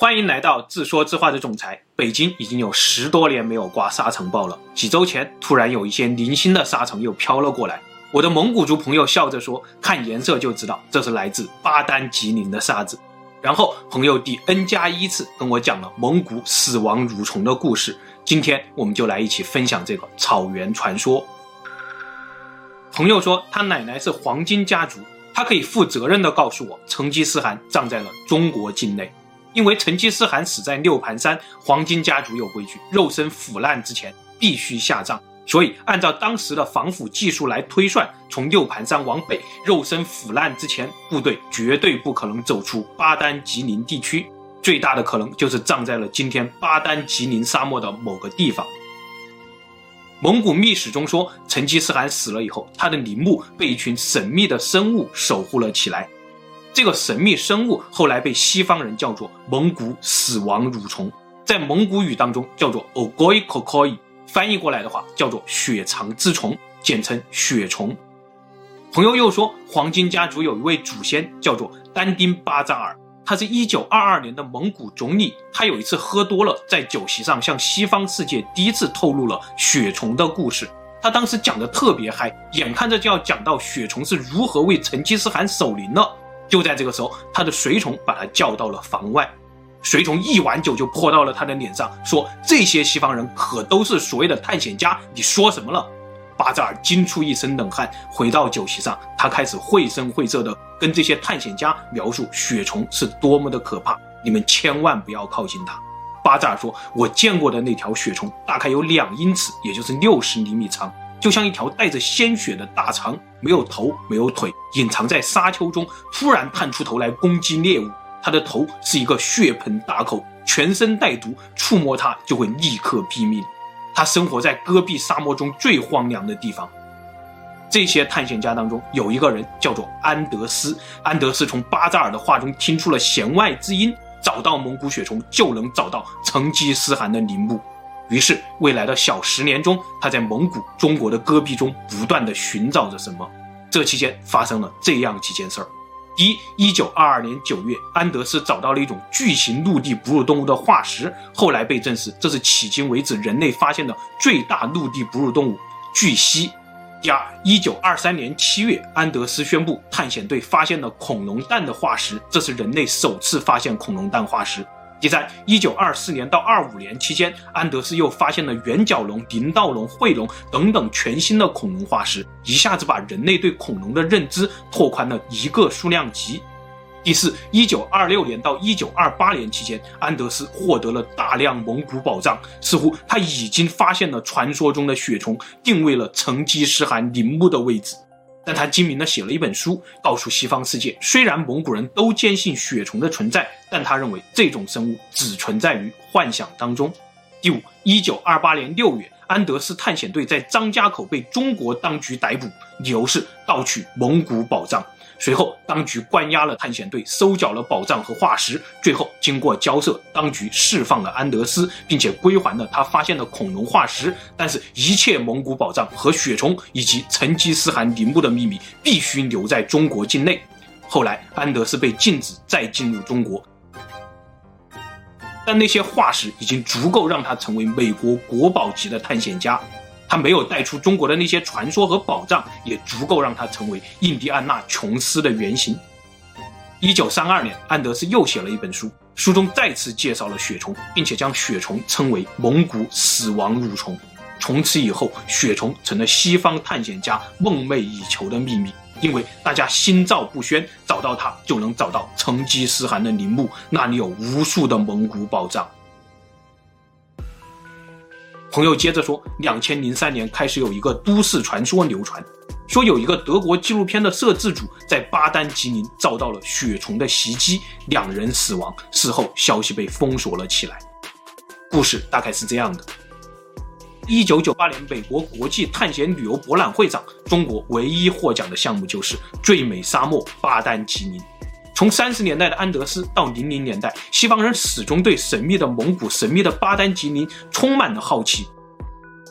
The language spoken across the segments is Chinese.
欢迎来到自说自话的总裁。北京已经有十多年没有刮沙尘暴了，几周前突然有一些零星的沙尘又飘了过来。我的蒙古族朋友笑着说：“看颜色就知道这是来自巴丹吉林的沙子。”然后朋友第 N 加一次跟我讲了蒙古死亡蠕虫的故事。今天我们就来一起分享这个草原传说。朋友说他奶奶是黄金家族，他可以负责任地告诉我，成吉思汗葬在了中国境内，因为成吉思汗死在六盘山，黄金家族有规矩，肉身腐烂之前必须下葬。所以，按照当时的防腐技术来推算，从六盘山往北，肉身腐烂之前，部队绝对不可能走出巴丹吉林地区。最大的可能就是葬在了今天巴丹吉林沙漠的某个地方。蒙古秘史中说，成吉思汗死了以后，他的陵墓被一群神秘的生物守护了起来。这个神秘生物后来被西方人叫做蒙古死亡蠕虫，在蒙古语当中叫做 Ogoi Kokoi。翻译过来的话叫做血肠之虫，简称血虫。朋友又说，黄金家族有一位祖先叫做丹丁巴扎尔，他是一九二二年的蒙古总理。他有一次喝多了，在酒席上向西方世界第一次透露了血虫的故事。他当时讲的特别嗨，眼看着就要讲到血虫是如何为成吉思汗守灵了。就在这个时候，他的随从把他叫到了房外。随从一碗酒就泼到了他的脸上，说：“这些西方人可都是所谓的探险家，你说什么了？”巴扎尔惊出一身冷汗，回到酒席上，他开始绘声绘色地跟这些探险家描述雪虫是多么的可怕，你们千万不要靠近它。巴扎尔说：“我见过的那条雪虫大概有两英尺，也就是六十厘米长，就像一条带着鲜血的大肠，没有头，没有腿，隐藏在沙丘中，突然探出头来攻击猎物。”它的头是一个血盆大口，全身带毒，触摸它就会立刻毙命。他生活在戈壁沙漠中最荒凉的地方。这些探险家当中有一个人叫做安德斯，安德斯从巴扎尔的话中听出了弦外之音，找到蒙古血虫就能找到成吉思汗的陵墓。于是未来的小十年中，他在蒙古、中国的戈壁中不断地寻找着什么。这期间发生了这样几件事儿。一一九二二年九月，安德斯找到了一种巨型陆地哺乳动物的化石，后来被证实这是迄今为止人类发现的最大陆地哺乳动物巨蜥。第二，一九二三年七月，安德斯宣布探险队发现了恐龙蛋的化石，这是人类首次发现恐龙蛋化石。第三，一九二四年到二五年期间，安德斯又发现了圆角龙、林道龙、喙龙等等全新的恐龙化石，一下子把人类对恐龙的认知拓宽了一个数量级。第四，一九二六年到一九二八年期间，安德斯获得了大量蒙古宝藏，似乎他已经发现了传说中的雪虫，定位了成吉思汗陵墓的位置。但他精明地写了一本书，告诉西方世界，虽然蒙古人都坚信血虫的存在，但他认为这种生物只存在于幻想当中。第五，一九二八年六月，安德斯探险队在张家口被中国当局逮捕，理由是盗取蒙古宝藏。随后，当局关押了探险队，收缴了宝藏和化石。最后，经过交涉，当局释放了安德斯，并且归还了他发现的恐龙化石。但是，一切蒙古宝藏和血虫以及成吉思汗陵墓的秘密必须留在中国境内。后来，安德斯被禁止再进入中国，但那些化石已经足够让他成为美国国宝级的探险家。他没有带出中国的那些传说和宝藏，也足够让他成为印第安纳琼斯的原型。一九三二年，安德斯又写了一本书，书中再次介绍了血虫，并且将血虫称为蒙古死亡蠕虫。从此以后，血虫成了西方探险家梦寐以求的秘密，因为大家心照不宣，找到它就能找到成吉思汗的陵墓，那里有无数的蒙古宝藏。朋友接着说，两千零三年开始有一个都市传说流传，说有一个德国纪录片的摄制组在巴丹吉林遭到了雪虫的袭击，两人死亡。事后消息被封锁了起来。故事大概是这样的：一九九八年美国国际探险旅游博览会上，中国唯一获奖的项目就是最美沙漠巴丹吉林。从三十年代的安德斯到零零年代，西方人始终对神秘的蒙古、神秘的巴丹吉林充满了好奇。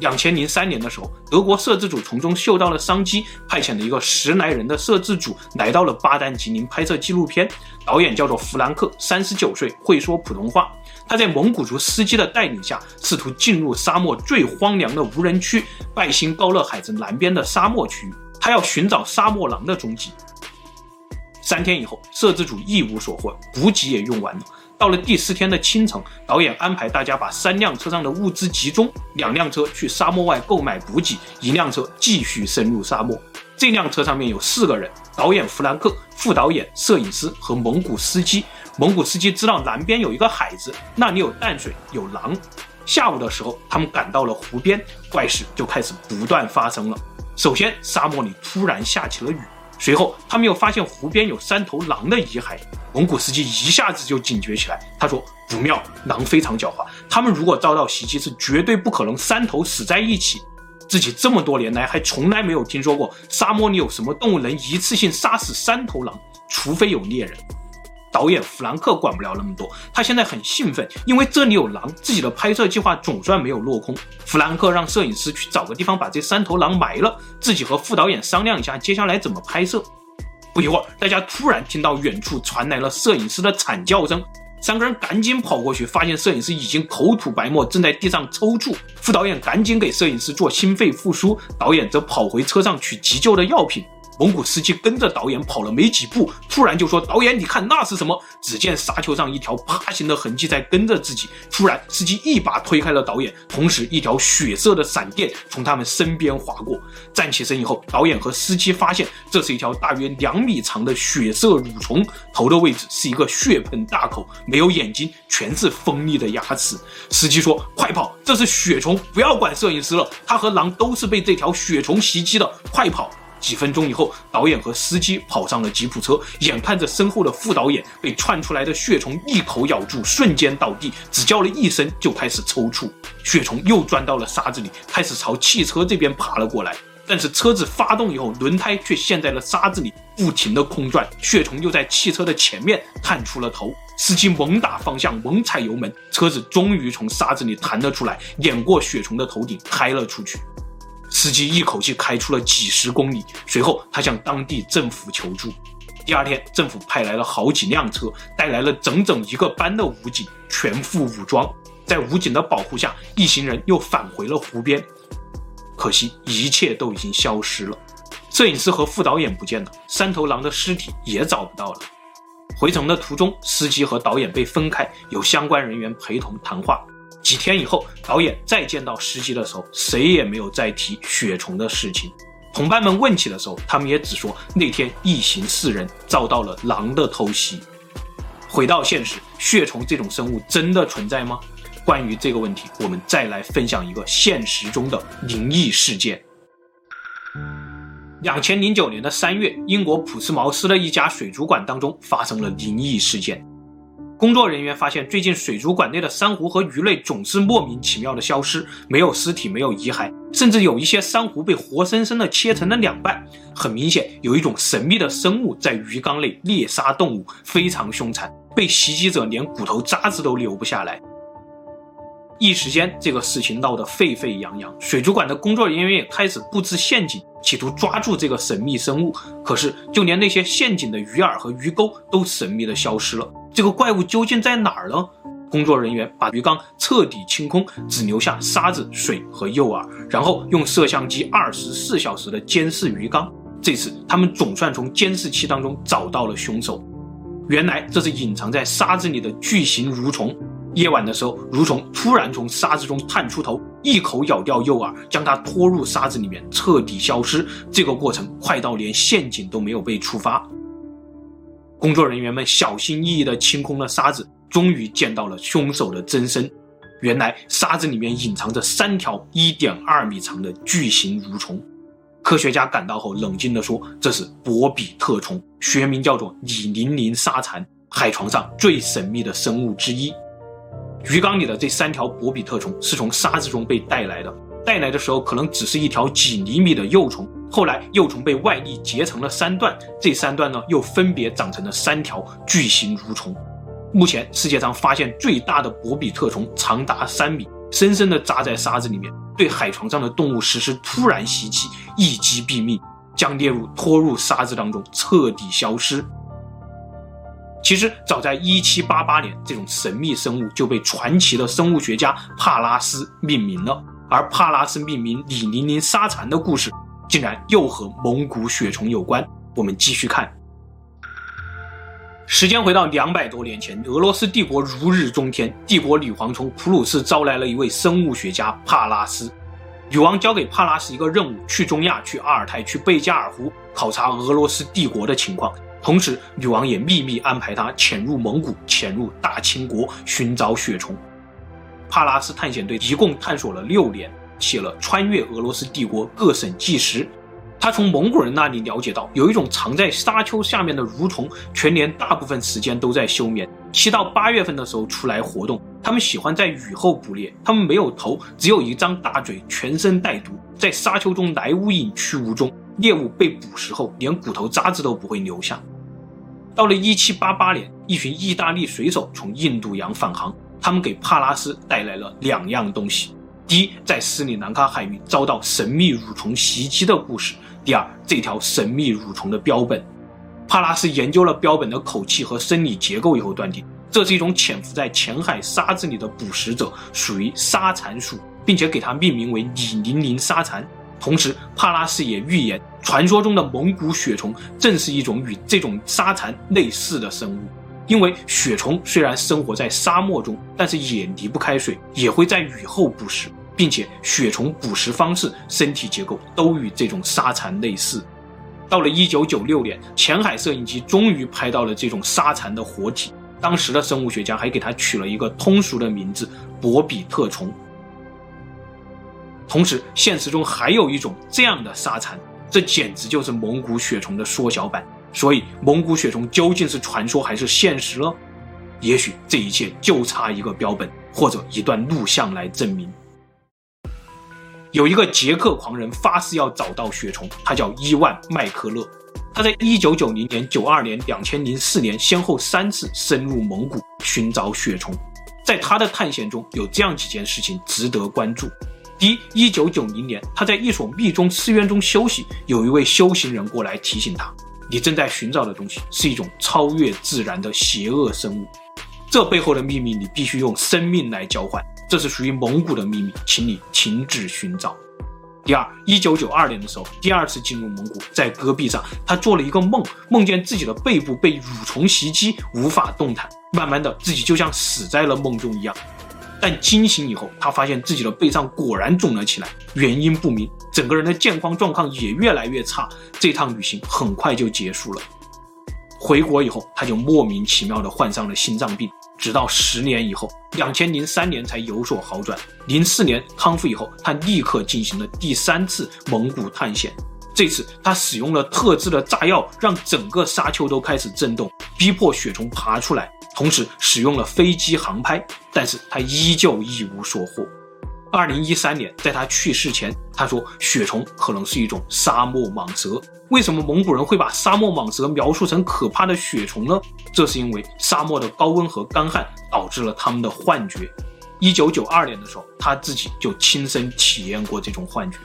两千零三年的时候，德国摄制组从中嗅到了商机，派遣了一个十来人的摄制组来到了巴丹吉林拍摄纪录片。导演叫做弗兰克，三十九岁，会说普通话。他在蒙古族司机的带领下，试图进入沙漠最荒凉的无人区——拜新高勒海子南边的沙漠区域。他要寻找沙漠狼的踪迹。三天以后，摄制组一无所获，补给也用完了。到了第四天的清晨，导演安排大家把三辆车上的物资集中，两辆车去沙漠外购买补给，一辆车继续深入沙漠。这辆车上面有四个人：导演弗兰克、副导演、摄影师和蒙古司机。蒙古司机知道南边有一个海子，那里有淡水，有狼。下午的时候，他们赶到了湖边，怪事就开始不断发生了。首先，沙漠里突然下起了雨。随后，他们又发现湖边有三头狼的遗骸。蒙古司机一下子就警觉起来，他说：“不妙，狼非常狡猾，他们如果遭到袭击，是绝对不可能三头死在一起。自己这么多年来还从来没有听说过沙漠里有什么动物能一次性杀死三头狼，除非有猎人。”导演弗兰克管不了那么多，他现在很兴奋，因为这里有狼，自己的拍摄计划总算没有落空。弗兰克让摄影师去找个地方把这三头狼埋了，自己和副导演商量一下接下来怎么拍摄。不一会儿，大家突然听到远处传来了摄影师的惨叫声，三个人赶紧跑过去，发现摄影师已经口吐白沫，正在地上抽搐。副导演赶紧给摄影师做心肺复苏，导演则跑回车上取急救的药品。蒙古司机跟着导演跑了没几步，突然就说：“导演，你看那是什么？”只见沙丘上一条爬行的痕迹在跟着自己。突然，司机一把推开了导演，同时一条血色的闪电从他们身边划过。站起身以后，导演和司机发现这是一条大约两米长的血色蠕虫，头的位置是一个血盆大口，没有眼睛，全是锋利的牙齿。司机说：“快跑，这是血虫，不要管摄影师了，他和狼都是被这条血虫袭击的，快跑！”几分钟以后，导演和司机跑上了吉普车，眼看着身后的副导演被窜出来的血虫一口咬住，瞬间倒地，只叫了一声就开始抽搐。血虫又钻到了沙子里，开始朝汽车这边爬了过来。但是车子发动以后，轮胎却陷在了沙子里，不停的空转。血虫又在汽车的前面探出了头，司机猛打方向，猛踩油门，车子终于从沙子里弹了出来，碾过血虫的头顶，开了出去。司机一口气开出了几十公里，随后他向当地政府求助。第二天，政府派来了好几辆车，带来了整整一个班的武警，全副武装。在武警的保护下，一行人又返回了湖边。可惜，一切都已经消失了。摄影师和副导演不见了，三头狼的尸体也找不到了。回程的途中，司机和导演被分开，有相关人员陪同谈话。几天以后，导演再见到司机的时候，谁也没有再提血虫的事情。同伴们问起的时候，他们也只说那天一行四人遭到了狼的偷袭。回到现实，血虫这种生物真的存在吗？关于这个问题，我们再来分享一个现实中的灵异事件。两千零九年的三月，英国普斯茅斯的一家水族馆当中发生了灵异事件。工作人员发现，最近水族馆内的珊瑚和鱼类总是莫名其妙的消失，没有尸体，没有遗骸，甚至有一些珊瑚被活生生的切成了两半。很明显，有一种神秘的生物在鱼缸内猎杀动物，非常凶残，被袭击者连骨头渣子都留不下来。一时间，这个事情闹得沸沸扬扬，水族馆的工作人员也开始布置陷阱，企图抓住这个神秘生物。可是，就连那些陷阱的鱼饵和鱼钩都神秘的消失了。这个怪物究竟在哪儿呢？工作人员把鱼缸彻底清空，只留下沙子、水和诱饵，然后用摄像机二十四小时的监视鱼缸。这次他们总算从监视器当中找到了凶手。原来这是隐藏在沙子里的巨型蠕虫。夜晚的时候，蠕虫突然从沙子中探出头，一口咬掉诱饵，将它拖入沙子里面，彻底消失。这个过程快到连陷阱都没有被触发。工作人员们小心翼翼地清空了沙子，终于见到了凶手的真身。原来沙子里面隐藏着三条一点二米长的巨型蠕虫。科学家赶到后，冷静地说：“这是博比特虫，学名叫做拟鳞鳞沙蝉，海床上最神秘的生物之一。”鱼缸里的这三条博比特虫是从沙子中被带来的，带来的时候可能只是一条几厘米的幼虫。后来，幼虫被外力截成了三段，这三段呢，又分别长成了三条巨型蠕虫。目前，世界上发现最大的博比特虫长达三米，深深地扎在沙子里面，对海床上的动物实施突然袭击，一击毙命，将猎物拖入沙子当中，彻底消失。其实，早在1788年，这种神秘生物就被传奇的生物学家帕拉斯命名了。而帕拉斯命名李宁宁沙蚕的故事，竟然又和蒙古血虫有关。我们继续看。时间回到两百多年前，俄罗斯帝国如日中天，帝国女皇从普鲁士招来了一位生物学家帕拉斯。女王交给帕拉斯一个任务：去中亚、去阿尔泰、去贝加尔湖，考察俄罗斯帝国的情况。同时，女王也秘密安排他潜入蒙古、潜入大清国寻找血虫。帕拉斯探险队一共探索了六年，写了穿越俄罗斯帝国各省纪实。他从蒙古人那里了解到，有一种藏在沙丘下面的蠕虫，全年大部分时间都在休眠，七到八月份的时候出来活动。他们喜欢在雨后捕猎，他们没有头，只有一张大嘴，全身带毒，在沙丘中来无影去无踪。猎物被捕食后，连骨头渣子都不会留下。到了一七八八年，一群意大利水手从印度洋返航，他们给帕拉斯带来了两样东西：第一，在斯里兰卡海域遭到神秘蠕虫袭击的故事；第二，这条神秘蠕虫的标本。帕拉斯研究了标本的口气和生理结构以后，断定这是一种潜伏在浅海沙子里的捕食者，属于沙蚕属，并且给它命名为李宁宁沙蚕。同时，帕拉斯也预言，传说中的蒙古血虫正是一种与这种沙蚕类似的生物。因为血虫虽然生活在沙漠中，但是也离不开水，也会在雨后捕食，并且血虫捕食方式、身体结构都与这种沙蚕类似。到了1996年，浅海摄影机终于拍到了这种沙蚕的活体，当时的生物学家还给它取了一个通俗的名字——博比特虫。同时，现实中还有一种这样的沙蚕，这简直就是蒙古血虫的缩小版。所以，蒙古血虫究竟是传说还是现实呢？也许这一切就差一个标本或者一段录像来证明。有一个捷克狂人发誓要找到血虫，他叫伊万·麦克勒。他在1990年、92年、2004年先后三次深入蒙古寻找血虫。在他的探险中，有这样几件事情值得关注。第一，一九九零年，他在一所密宗寺院中休息，有一位修行人过来提醒他：“你正在寻找的东西是一种超越自然的邪恶生物，这背后的秘密你必须用生命来交换，这是属于蒙古的秘密，请你停止寻找。”第二，一九九二年的时候，第二次进入蒙古，在戈壁上，他做了一个梦，梦见自己的背部被蠕虫袭击，无法动弹，慢慢的，自己就像死在了梦中一样。但惊醒以后，他发现自己的背上果然肿了起来，原因不明，整个人的健康状况也越来越差。这趟旅行很快就结束了。回国以后，他就莫名其妙地患上了心脏病，直到十年以后，两千零三年才有所好转。零四年康复以后，他立刻进行了第三次蒙古探险。这次他使用了特制的炸药，让整个沙丘都开始震动，逼迫雪虫爬出来。同时使用了飞机航拍，但是他依旧一无所获。二零一三年，在他去世前，他说雪虫可能是一种沙漠蟒蛇。为什么蒙古人会把沙漠蟒蛇描述成可怕的雪虫呢？这是因为沙漠的高温和干旱导致了他们的幻觉。一九九二年的时候，他自己就亲身体验过这种幻觉。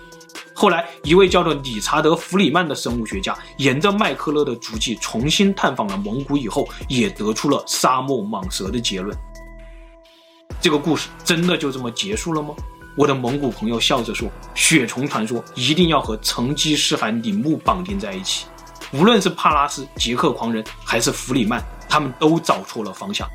后来，一位叫做理查德·弗里曼的生物学家，沿着麦克勒的足迹重新探访了蒙古以后，也得出了沙漠蟒蛇的结论。这个故事真的就这么结束了吗？我的蒙古朋友笑着说：“血虫传说一定要和成吉思汗陵墓绑定在一起。无论是帕拉斯、捷克狂人，还是弗里曼，他们都找错了方向。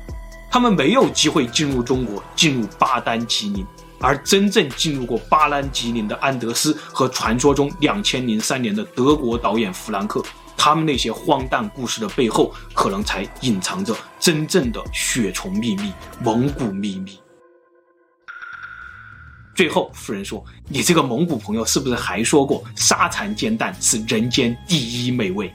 他们没有机会进入中国，进入巴丹吉林。”而真正进入过巴兰吉林的安德斯和传说中两千零三年的德国导演弗兰克，他们那些荒诞故事的背后，可能才隐藏着真正的血虫秘密、蒙古秘密。最后，夫人说：“你这个蒙古朋友是不是还说过沙蚕煎蛋是人间第一美味？”